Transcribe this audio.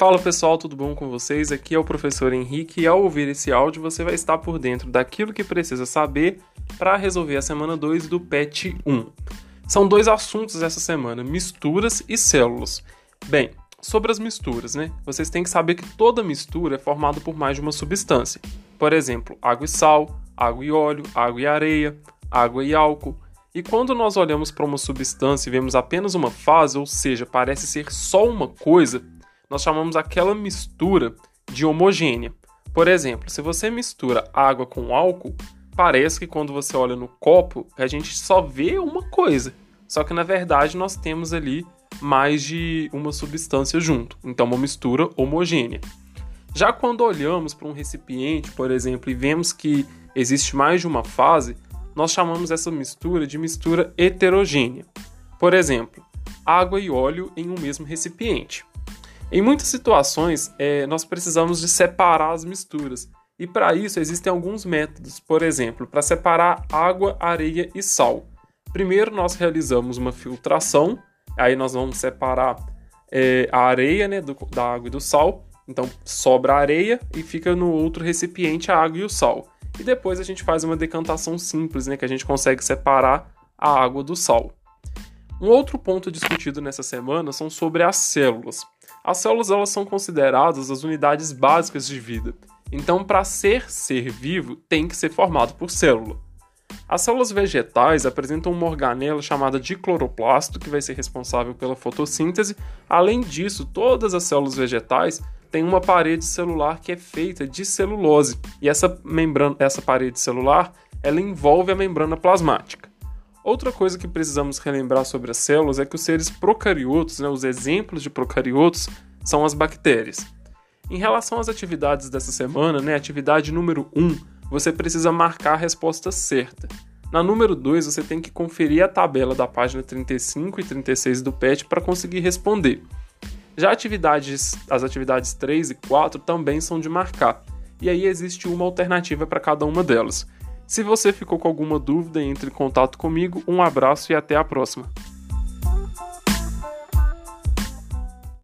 Fala pessoal, tudo bom com vocês? Aqui é o professor Henrique e ao ouvir esse áudio você vai estar por dentro daquilo que precisa saber para resolver a semana 2 do PET 1. São dois assuntos essa semana: misturas e células. Bem, sobre as misturas, né? Vocês têm que saber que toda mistura é formada por mais de uma substância. Por exemplo, água e sal, água e óleo, água e areia, água e álcool. E quando nós olhamos para uma substância e vemos apenas uma fase, ou seja, parece ser só uma coisa, nós chamamos aquela mistura de homogênea. Por exemplo, se você mistura água com álcool, parece que quando você olha no copo, a gente só vê uma coisa. Só que na verdade nós temos ali mais de uma substância junto. Então, uma mistura homogênea. Já quando olhamos para um recipiente, por exemplo, e vemos que existe mais de uma fase, nós chamamos essa mistura de mistura heterogênea. Por exemplo, água e óleo em um mesmo recipiente. Em muitas situações, é, nós precisamos de separar as misturas. E para isso existem alguns métodos. Por exemplo, para separar água, areia e sal. Primeiro nós realizamos uma filtração, aí nós vamos separar é, a areia né, do, da água e do sal. Então sobra a areia e fica no outro recipiente a água e o sal. E depois a gente faz uma decantação simples, né, que a gente consegue separar a água do sal. Um outro ponto discutido nessa semana são sobre as células. As células elas são consideradas as unidades básicas de vida. Então, para ser ser vivo, tem que ser formado por célula. As células vegetais apresentam uma organela chamada de cloroplasto, que vai ser responsável pela fotossíntese. Além disso, todas as células vegetais têm uma parede celular que é feita de celulose, e essa membrana, essa parede celular, ela envolve a membrana plasmática. Outra coisa que precisamos relembrar sobre as células é que os seres procariotos, né, os exemplos de procariotos, são as bactérias. Em relação às atividades dessa semana, né, atividade número 1, você precisa marcar a resposta certa. Na número 2, você tem que conferir a tabela da página 35 e 36 do PET para conseguir responder. Já atividades, as atividades 3 e 4 também são de marcar, e aí existe uma alternativa para cada uma delas. Se você ficou com alguma dúvida, entre em contato comigo. Um abraço e até a próxima.